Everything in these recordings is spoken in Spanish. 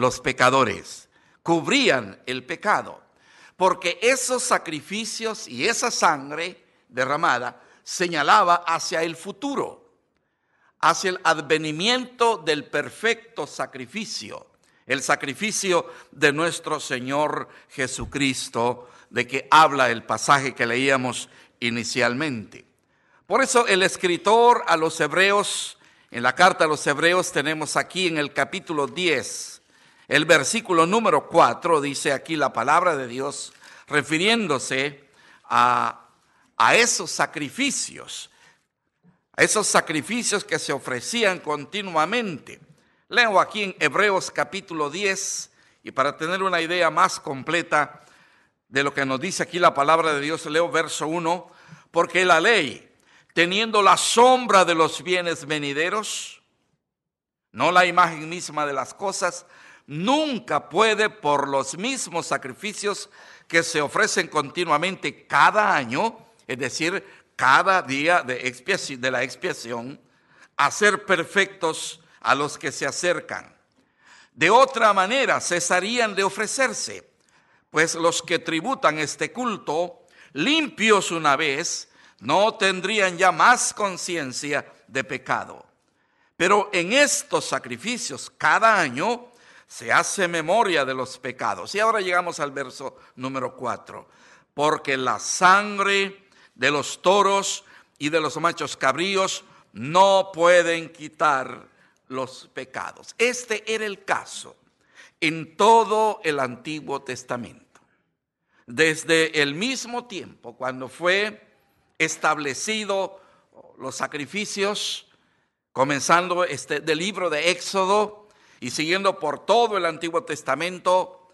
Los pecadores, cubrían el pecado, porque esos sacrificios y esa sangre derramada señalaba hacia el futuro, hacia el advenimiento del perfecto sacrificio, el sacrificio de nuestro Señor Jesucristo, de que habla el pasaje que leíamos inicialmente. Por eso el escritor a los hebreos, en la carta a los hebreos tenemos aquí en el capítulo 10, el versículo número 4 dice aquí la palabra de Dios refiriéndose a, a esos sacrificios, a esos sacrificios que se ofrecían continuamente. Leo aquí en Hebreos capítulo 10 y para tener una idea más completa de lo que nos dice aquí la palabra de Dios, leo verso 1, porque la ley, teniendo la sombra de los bienes venideros, no la imagen misma de las cosas, nunca puede por los mismos sacrificios que se ofrecen continuamente cada año, es decir, cada día de, la expiación, hacer perfectos a los que se acercan. De otra manera, cesarían de ofrecerse, pues los que tributan este culto, limpios una vez, no tendrían ya más conciencia de pecado. Pero en estos sacrificios cada año se hace memoria de los pecados. Y ahora llegamos al verso número 4. Porque la sangre de los toros y de los machos cabríos no pueden quitar los pecados. Este era el caso en todo el Antiguo Testamento. Desde el mismo tiempo, cuando fue establecido los sacrificios, comenzando este del libro de Éxodo, y siguiendo por todo el Antiguo Testamento,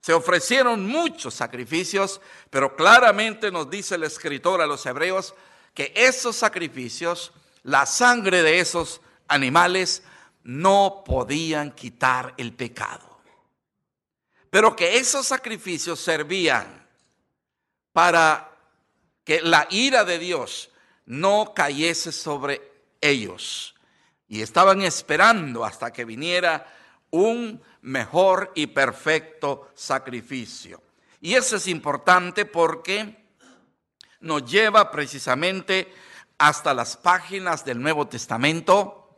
se ofrecieron muchos sacrificios, pero claramente nos dice el escritor a los hebreos que esos sacrificios, la sangre de esos animales, no podían quitar el pecado. Pero que esos sacrificios servían para que la ira de Dios no cayese sobre ellos y estaban esperando hasta que viniera un mejor y perfecto sacrificio. Y eso es importante porque nos lleva precisamente hasta las páginas del Nuevo Testamento,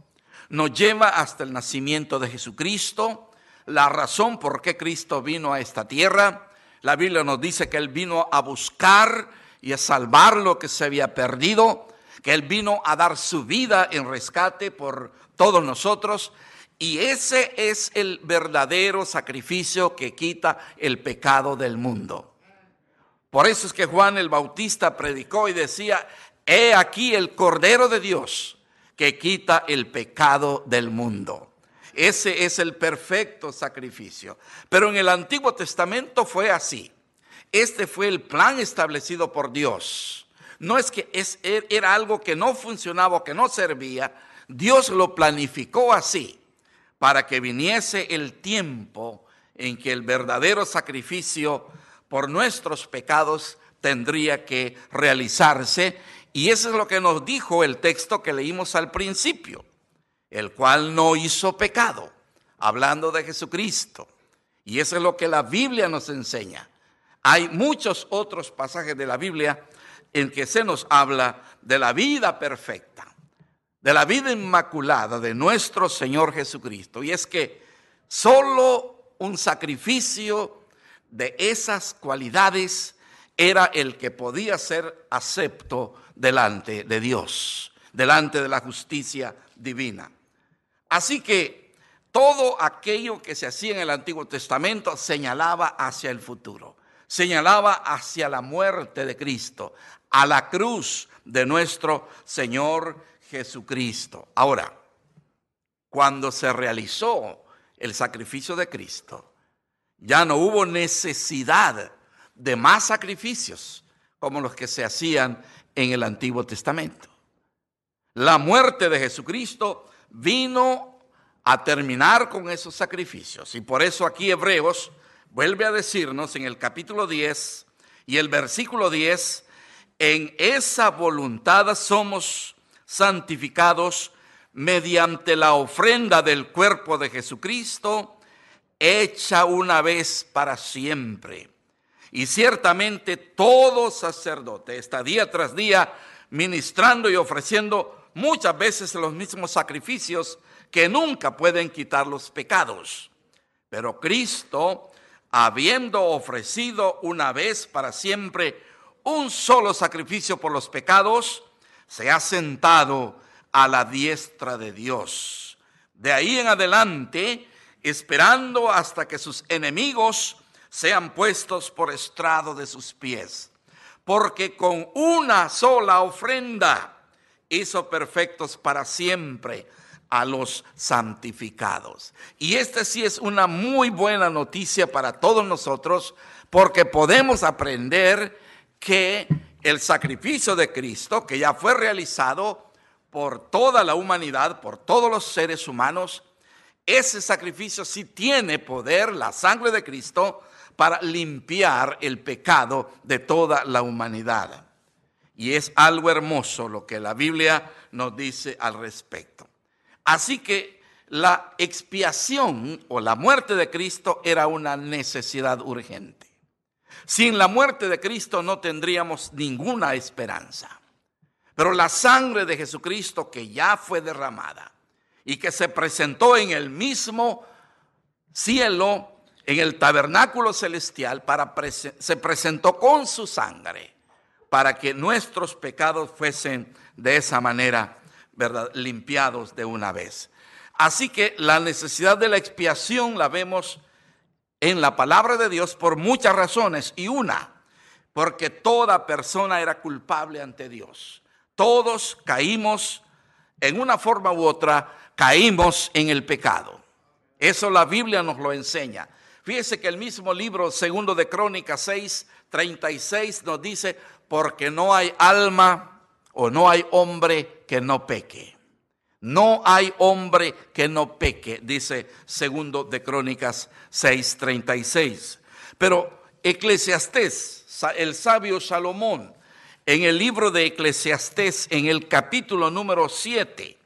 nos lleva hasta el nacimiento de Jesucristo, la razón por qué Cristo vino a esta tierra. La Biblia nos dice que Él vino a buscar y a salvar lo que se había perdido que Él vino a dar su vida en rescate por todos nosotros. Y ese es el verdadero sacrificio que quita el pecado del mundo. Por eso es que Juan el Bautista predicó y decía, he aquí el Cordero de Dios que quita el pecado del mundo. Ese es el perfecto sacrificio. Pero en el Antiguo Testamento fue así. Este fue el plan establecido por Dios no es que es, er, era algo que no funcionaba o que no servía, Dios lo planificó así para que viniese el tiempo en que el verdadero sacrificio por nuestros pecados tendría que realizarse. Y eso es lo que nos dijo el texto que leímos al principio, el cual no hizo pecado, hablando de Jesucristo. Y eso es lo que la Biblia nos enseña. Hay muchos otros pasajes de la Biblia en que se nos habla de la vida perfecta, de la vida inmaculada de nuestro Señor Jesucristo. Y es que solo un sacrificio de esas cualidades era el que podía ser acepto delante de Dios, delante de la justicia divina. Así que todo aquello que se hacía en el Antiguo Testamento señalaba hacia el futuro, señalaba hacia la muerte de Cristo, a la cruz de nuestro Señor Jesucristo. Ahora, cuando se realizó el sacrificio de Cristo, ya no hubo necesidad de más sacrificios como los que se hacían en el Antiguo Testamento. La muerte de Jesucristo vino a terminar con esos sacrificios. Y por eso aquí Hebreos vuelve a decirnos en el capítulo 10 y el versículo 10, en esa voluntad somos santificados mediante la ofrenda del cuerpo de Jesucristo, hecha una vez para siempre. Y ciertamente todo sacerdote está día tras día ministrando y ofreciendo muchas veces los mismos sacrificios que nunca pueden quitar los pecados. Pero Cristo, habiendo ofrecido una vez para siempre un solo sacrificio por los pecados, se ha sentado a la diestra de Dios. De ahí en adelante, esperando hasta que sus enemigos sean puestos por estrado de sus pies. Porque con una sola ofrenda hizo perfectos para siempre a los santificados. Y esta sí es una muy buena noticia para todos nosotros porque podemos aprender que el sacrificio de Cristo, que ya fue realizado por toda la humanidad, por todos los seres humanos, ese sacrificio sí tiene poder, la sangre de Cristo, para limpiar el pecado de toda la humanidad. Y es algo hermoso lo que la Biblia nos dice al respecto. Así que la expiación o la muerte de Cristo era una necesidad urgente. Sin la muerte de Cristo no tendríamos ninguna esperanza. Pero la sangre de Jesucristo que ya fue derramada y que se presentó en el mismo cielo, en el tabernáculo celestial, para se presentó con su sangre para que nuestros pecados fuesen de esa manera limpiados de una vez. Así que la necesidad de la expiación la vemos en la palabra de Dios por muchas razones y una, porque toda persona era culpable ante Dios. Todos caímos en una forma u otra, caímos en el pecado. Eso la Biblia nos lo enseña. Fíjese que el mismo libro segundo de Crónicas 6, 36 nos dice, porque no hay alma o no hay hombre que no peque. No hay hombre que no peque, dice segundo de Crónicas 6:36. Pero Eclesiastés, el sabio Salomón, en el libro de Eclesiastés, en el capítulo número 7,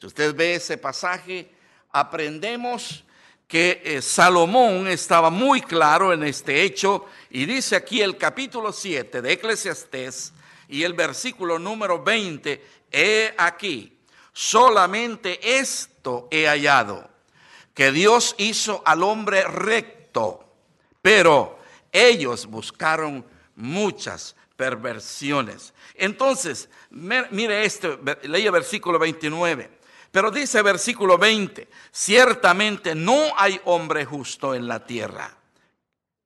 si usted ve ese pasaje, aprendemos que eh, Salomón estaba muy claro en este hecho y dice aquí el capítulo 7 de Eclesiastés y el versículo número 20, he aquí, solamente esto he hallado, que Dios hizo al hombre recto, pero ellos buscaron muchas perversiones. Entonces, mire este, leía versículo 29. Pero dice versículo 20, ciertamente no hay hombre justo en la tierra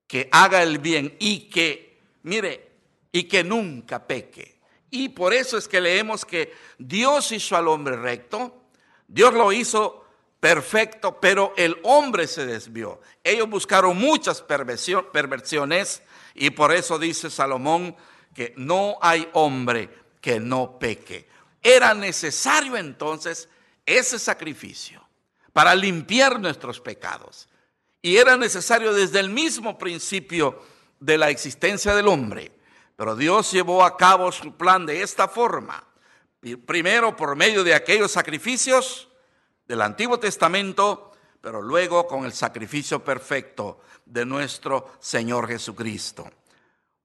que haga el bien y que, mire, y que nunca peque. Y por eso es que leemos que Dios hizo al hombre recto, Dios lo hizo perfecto, pero el hombre se desvió. Ellos buscaron muchas perversiones y por eso dice Salomón que no hay hombre que no peque. Era necesario entonces ese sacrificio para limpiar nuestros pecados. Y era necesario desde el mismo principio de la existencia del hombre. Pero Dios llevó a cabo su plan de esta forma. Primero por medio de aquellos sacrificios del Antiguo Testamento, pero luego con el sacrificio perfecto de nuestro Señor Jesucristo.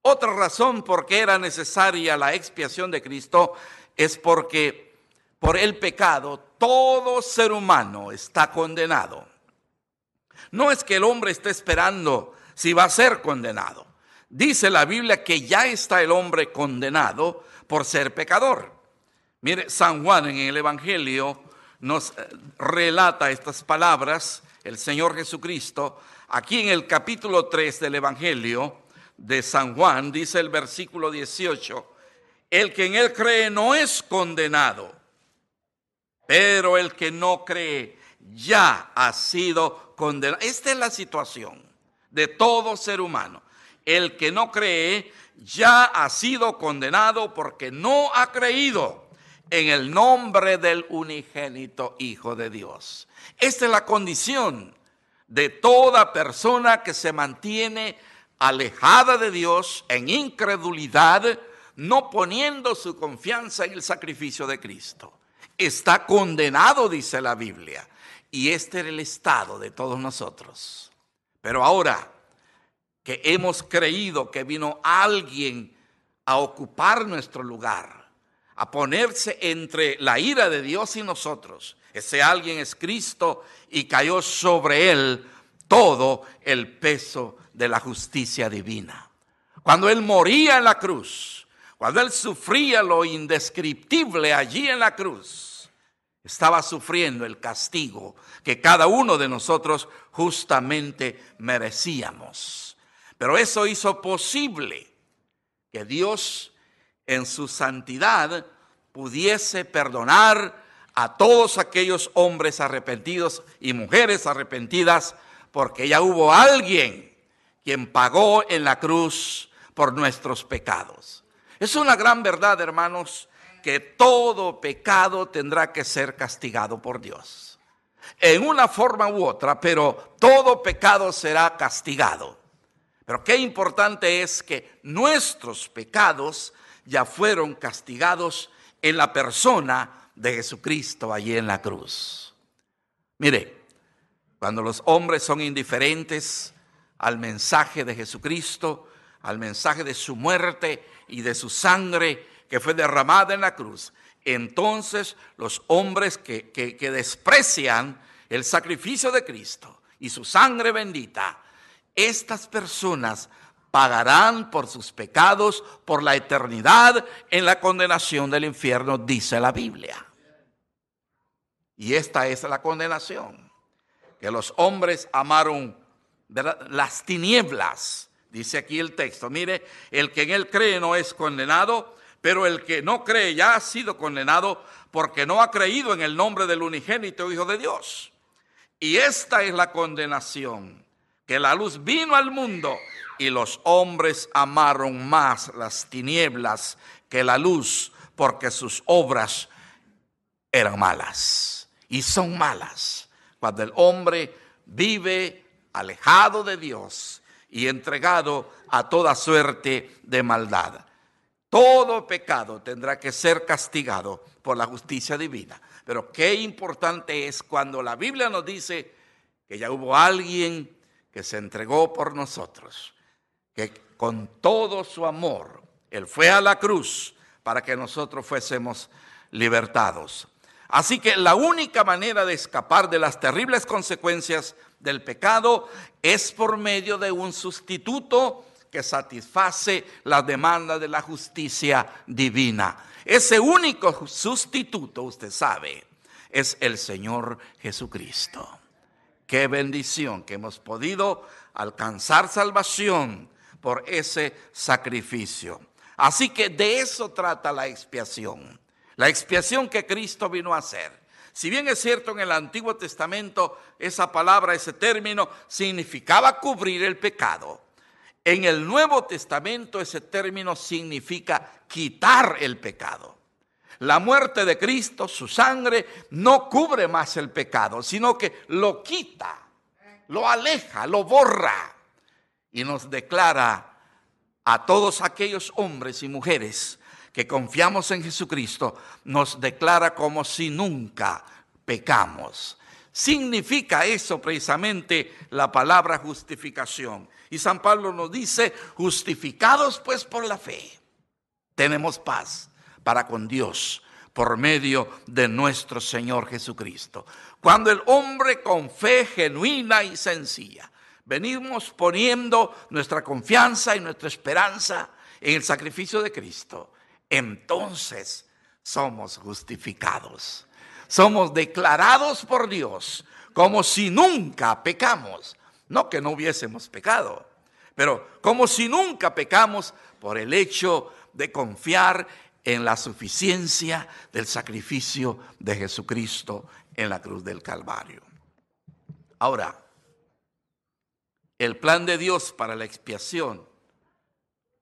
Otra razón por qué era necesaria la expiación de Cristo es porque por el pecado, todo ser humano está condenado. No es que el hombre esté esperando si va a ser condenado. Dice la Biblia que ya está el hombre condenado por ser pecador. Mire, San Juan en el Evangelio nos eh, relata estas palabras, el Señor Jesucristo, aquí en el capítulo 3 del Evangelio de San Juan, dice el versículo 18, el que en él cree no es condenado, pero el que no cree ya ha sido condenado. Esta es la situación de todo ser humano. El que no cree ya ha sido condenado porque no ha creído en el nombre del unigénito Hijo de Dios. Esta es la condición de toda persona que se mantiene alejada de Dios en incredulidad, no poniendo su confianza en el sacrificio de Cristo. Está condenado, dice la Biblia. Y este era el estado de todos nosotros. Pero ahora que hemos creído que vino alguien a ocupar nuestro lugar, a ponerse entre la ira de Dios y nosotros, ese alguien es Cristo y cayó sobre él todo el peso de la justicia divina. Cuando él moría en la cruz, cuando él sufría lo indescriptible allí en la cruz, estaba sufriendo el castigo que cada uno de nosotros justamente merecíamos. Pero eso hizo posible que Dios en su santidad pudiese perdonar a todos aquellos hombres arrepentidos y mujeres arrepentidas, porque ya hubo alguien quien pagó en la cruz por nuestros pecados. Es una gran verdad, hermanos, que todo pecado tendrá que ser castigado por Dios. En una forma u otra, pero todo pecado será castigado. Pero qué importante es que nuestros pecados ya fueron castigados en la persona de Jesucristo allí en la cruz. Mire, cuando los hombres son indiferentes al mensaje de Jesucristo, al mensaje de su muerte y de su sangre que fue derramada en la cruz, entonces los hombres que, que desprecian el sacrificio de Cristo y su sangre bendita, estas personas pagarán por sus pecados por la eternidad en la condenación del infierno, dice la Biblia. Y esta es la condenación, que los hombres amaron las tinieblas, dice aquí el texto. Mire, el que en él cree no es condenado, pero el que no cree ya ha sido condenado porque no ha creído en el nombre del unigénito Hijo de Dios. Y esta es la condenación, que la luz vino al mundo y los hombres amaron más las tinieblas que la luz porque sus obras eran malas y son malas. Cuando el hombre vive alejado de Dios y entregado a toda suerte de maldad. Todo pecado tendrá que ser castigado por la justicia divina. Pero qué importante es cuando la Biblia nos dice que ya hubo alguien que se entregó por nosotros, que con todo su amor, Él fue a la cruz para que nosotros fuésemos libertados. Así que la única manera de escapar de las terribles consecuencias del pecado es por medio de un sustituto que satisface la demanda de la justicia divina. Ese único sustituto, usted sabe, es el Señor Jesucristo. Qué bendición que hemos podido alcanzar salvación por ese sacrificio. Así que de eso trata la expiación la expiación que Cristo vino a hacer. Si bien es cierto en el Antiguo Testamento esa palabra, ese término significaba cubrir el pecado, en el Nuevo Testamento ese término significa quitar el pecado. La muerte de Cristo, su sangre, no cubre más el pecado, sino que lo quita, lo aleja, lo borra y nos declara a todos aquellos hombres y mujeres que confiamos en Jesucristo, nos declara como si nunca pecamos. Significa eso precisamente la palabra justificación. Y San Pablo nos dice, justificados pues por la fe, tenemos paz para con Dios por medio de nuestro Señor Jesucristo. Cuando el hombre con fe genuina y sencilla, venimos poniendo nuestra confianza y nuestra esperanza en el sacrificio de Cristo, entonces somos justificados. Somos declarados por Dios como si nunca pecamos. No que no hubiésemos pecado, pero como si nunca pecamos por el hecho de confiar en la suficiencia del sacrificio de Jesucristo en la cruz del Calvario. Ahora, el plan de Dios para la expiación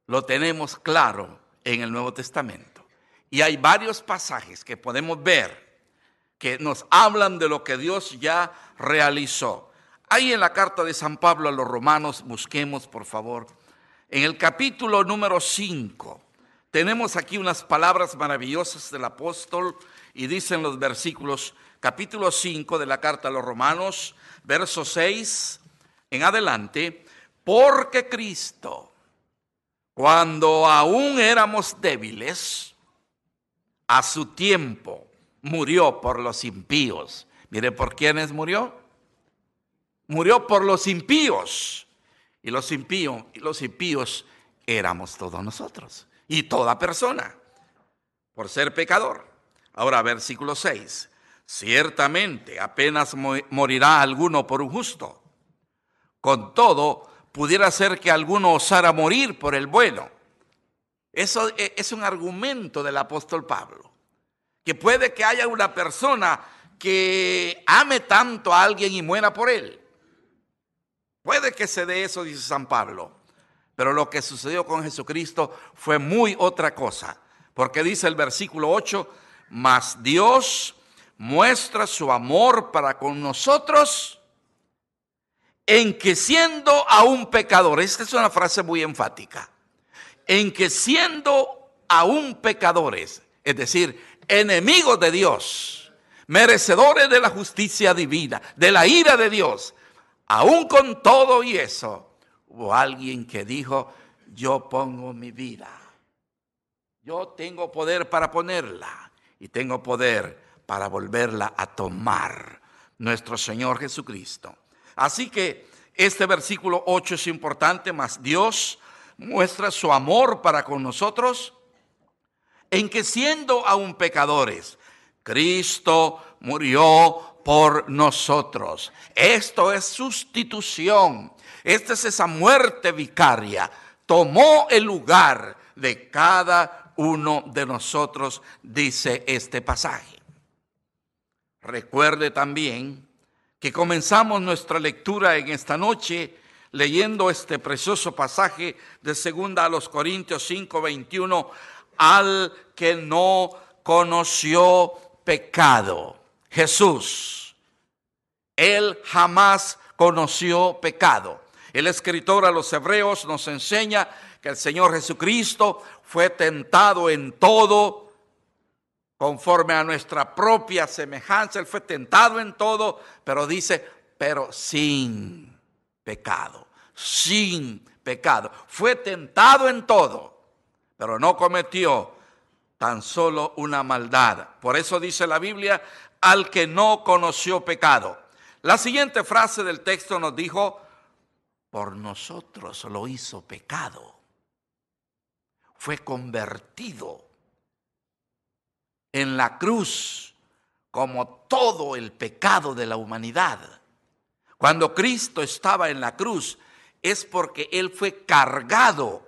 lo tenemos claro en el Nuevo Testamento. Y hay varios pasajes que podemos ver que nos hablan de lo que Dios ya realizó. Ahí en la carta de San Pablo a los romanos, busquemos por favor, en el capítulo número 5, tenemos aquí unas palabras maravillosas del apóstol y dicen los versículos, capítulo 5 de la carta a los romanos, verso 6 en adelante, porque Cristo, cuando aún éramos débiles, a su tiempo murió por los impíos. Mire, ¿por quiénes murió? Murió por los impíos. Y los impíos, y los impíos éramos todos nosotros y toda persona por ser pecador. Ahora, versículo 6. Ciertamente apenas morirá alguno por un justo. Con todo, pudiera ser que alguno osara morir por el bueno. Eso e, es un argumento del apóstol Pablo. Que puede que haya una persona que ame tanto a alguien y muera por él. Puede que se dé eso, dice San Pablo. Pero lo que sucedió con Jesucristo fue muy otra cosa. Porque dice el versículo 8, mas Dios muestra su amor para con nosotros en que siendo aún pecadores, esta es una frase muy enfática, en que siendo aún pecadores, es decir, enemigos de Dios, merecedores de la justicia divina, de la ira de Dios, aún con todo y eso, Hubo alguien que dijo, yo pongo mi vida. Yo tengo poder para ponerla y tengo poder para volverla a tomar. Nuestro Señor Jesucristo. Así que este versículo 8 es importante, más Dios muestra su amor para con nosotros en que siendo aún pecadores, Cristo murió por nosotros. Esto es sustitución. Esta es esa muerte vicaria. Tomó el lugar de cada uno de nosotros, dice este pasaje. Recuerde también que comenzamos nuestra lectura en esta noche leyendo este precioso pasaje de segunda a los Corintios 5, 21, al que no conoció pecado. Jesús, él jamás conoció pecado. El escritor a los hebreos nos enseña que el Señor Jesucristo fue tentado en todo conforme a nuestra propia semejanza. Él fue tentado en todo, pero dice, pero sin pecado, sin pecado. Fue tentado en todo, pero no cometió tan solo una maldad. Por eso dice la Biblia, al que no conoció pecado. La siguiente frase del texto nos dijo, por nosotros lo hizo pecado. Fue convertido en la cruz como todo el pecado de la humanidad. Cuando Cristo estaba en la cruz es porque Él fue cargado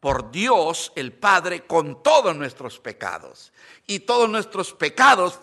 por Dios el Padre con todos nuestros pecados. Y todos nuestros pecados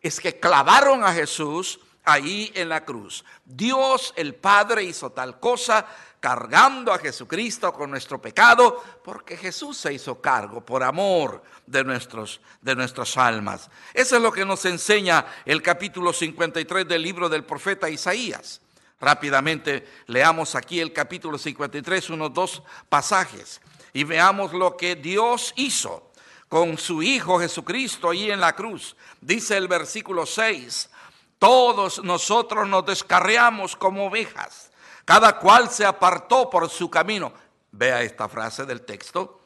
es que clavaron a Jesús ahí en la cruz. Dios el Padre hizo tal cosa cargando a Jesucristo con nuestro pecado, porque Jesús se hizo cargo por amor de, nuestros, de nuestras almas. Eso es lo que nos enseña el capítulo 53 del libro del profeta Isaías. Rápidamente leamos aquí el capítulo 53, unos dos pasajes, y veamos lo que Dios hizo con su Hijo Jesucristo ahí en la cruz. Dice el versículo 6, todos nosotros nos descarriamos como ovejas, cada cual se apartó por su camino. Vea esta frase del texto,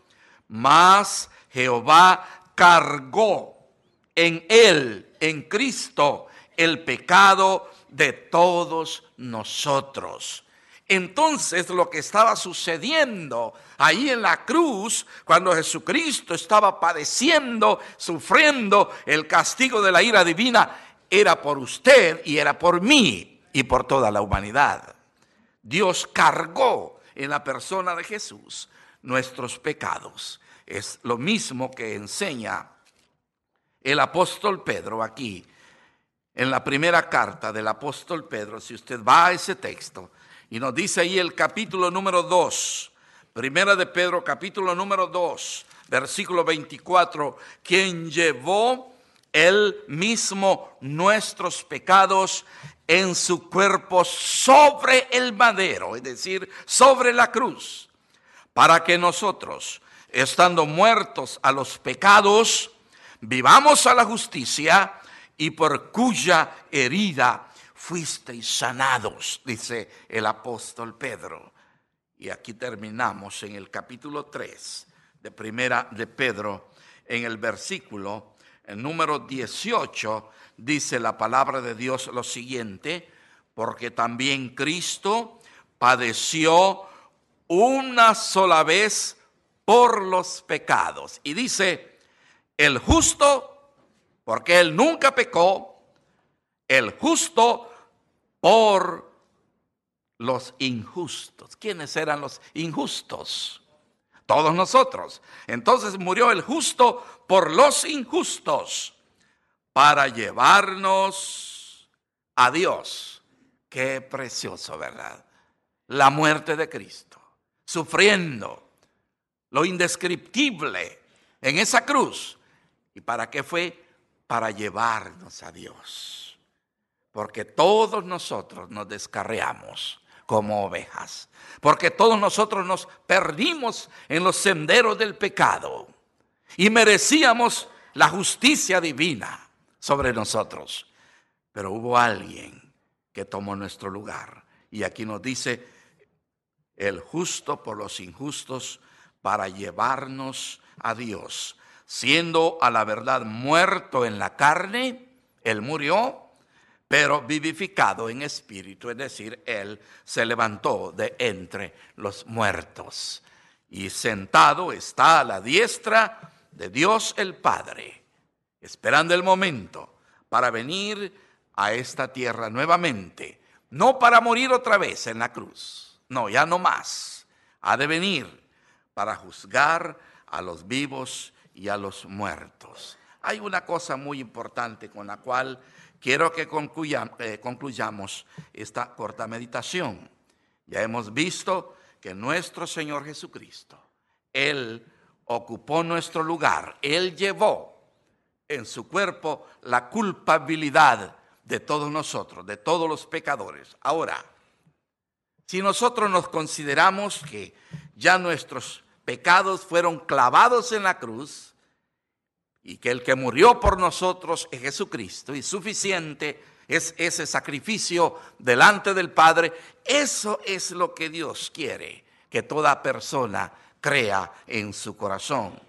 mas Jehová cargó en él, en Cristo, el pecado de todos nosotros. Entonces lo que estaba sucediendo ahí en la cruz, cuando Jesucristo estaba padeciendo, sufriendo el castigo de la ira divina, era por usted y era por mí y por toda la humanidad. Dios cargó en la persona de Jesús nuestros pecados. es lo mismo que enseña el apóstol Pedro aquí, en la primera carta del apóstol Pedro, si usted va a ese texto, y nos dice ahí el capítulo número 2, primera de Pedro, capítulo número 2, versículo 24, quien llevó él mismo nuestros pecados en su cuerpo sobre el madero, es decir, sobre la cruz, para que nosotros, estando muertos a los pecados, vivamos a la justicia y por cuya herida fuisteis sanados, dice el apóstol Pedro. Y aquí terminamos en el capítulo 3 de primera de Pedro, en el versículo el número 18, dice la palabra de Dios lo siguiente, porque también Cristo padeció una sola vez por los pecados. Y dice, el justo, porque él nunca pecó, el justo por los injustos. ¿Quiénes eran los injustos? Todos nosotros. Entonces murió el justo por los injustos para llevarnos a Dios. Qué precioso, ¿verdad? La muerte de Cristo, sufriendo lo indescriptible en esa cruz. ¿Y para qué fue? Para llevarnos a Dios. Porque todos nosotros nos descarreamos como ovejas. Porque todos nosotros nos perdimos en los senderos del pecado y merecíamos la justicia divina sobre nosotros. Pero hubo alguien que tomó nuestro lugar. Y aquí nos dice, el justo por los injustos para llevarnos a Dios. Siendo a la verdad muerto en la carne, Él murió, pero vivificado en espíritu, es decir, Él se levantó de entre los muertos. Y sentado está a la diestra de Dios el Padre, esperando el momento para venir a esta tierra nuevamente, no para morir otra vez en la cruz, no, ya no más, ha de venir para juzgar a los vivos y a los muertos. Hay una cosa muy importante con la cual quiero que eh, concluyamos esta corta meditación. Ya hemos visto que nuestro Señor Jesucristo, Él ocupó nuestro lugar. Él llevó en su cuerpo la culpabilidad de todos nosotros, de todos los pecadores. Ahora, si nosotros nos consideramos que ya nuestros pecados fueron clavados en la cruz y que el que murió por nosotros es Jesucristo y suficiente es ese sacrificio delante del Padre, eso es lo que Dios quiere que toda persona crea en su corazón.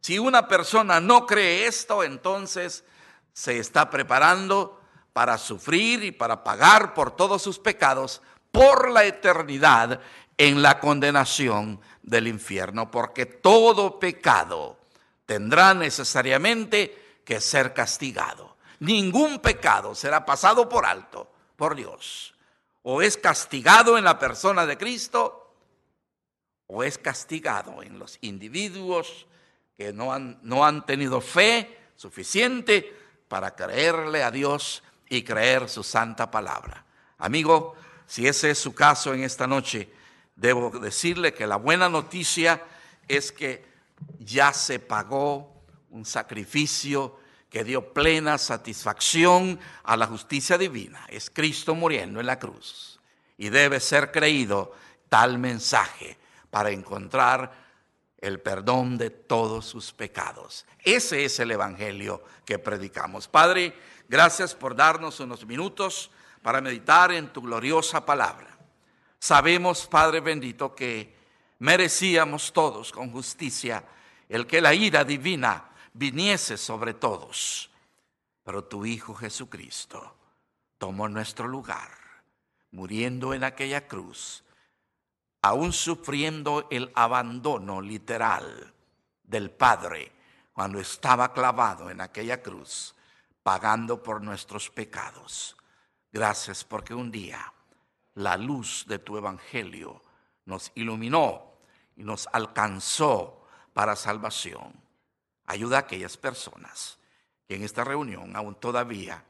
Si una persona no cree esto, entonces se está preparando para sufrir y para pagar por todos sus pecados por la eternidad en la condenación del infierno, porque todo pecado tendrá necesariamente que ser castigado. Ningún pecado será pasado por alto por Dios. O es castigado en la persona de Cristo o es castigado en los individuos que no han, no han tenido fe suficiente para creerle a Dios y creer su santa palabra. Amigo, si ese es su caso en esta noche, debo decirle que la buena noticia es que ya se pagó un sacrificio que dio plena satisfacción a la justicia divina. Es Cristo muriendo en la cruz. Y debe ser creído tal mensaje para encontrar el perdón de todos sus pecados. Ese es el Evangelio que predicamos. Padre, gracias por darnos unos minutos para meditar en tu gloriosa palabra. Sabemos, Padre bendito, que merecíamos todos con justicia el que la ira divina viniese sobre todos. Pero tu Hijo Jesucristo tomó nuestro lugar, muriendo en aquella cruz aún sufriendo el abandono literal del Padre cuando estaba clavado en aquella cruz, pagando por nuestros pecados. Gracias porque un día la luz de tu Evangelio nos iluminó y nos alcanzó para salvación. Ayuda a aquellas personas que en esta reunión aún todavía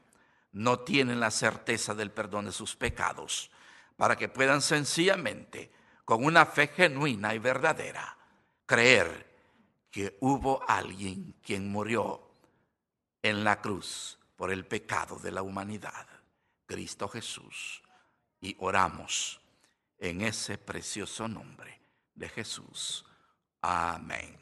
no tienen la certeza del perdón de sus pecados, para que puedan sencillamente, con una fe genuina y verdadera, creer que hubo alguien quien murió en la cruz por el pecado de la humanidad, Cristo Jesús. Y oramos en ese precioso nombre de Jesús. Amén.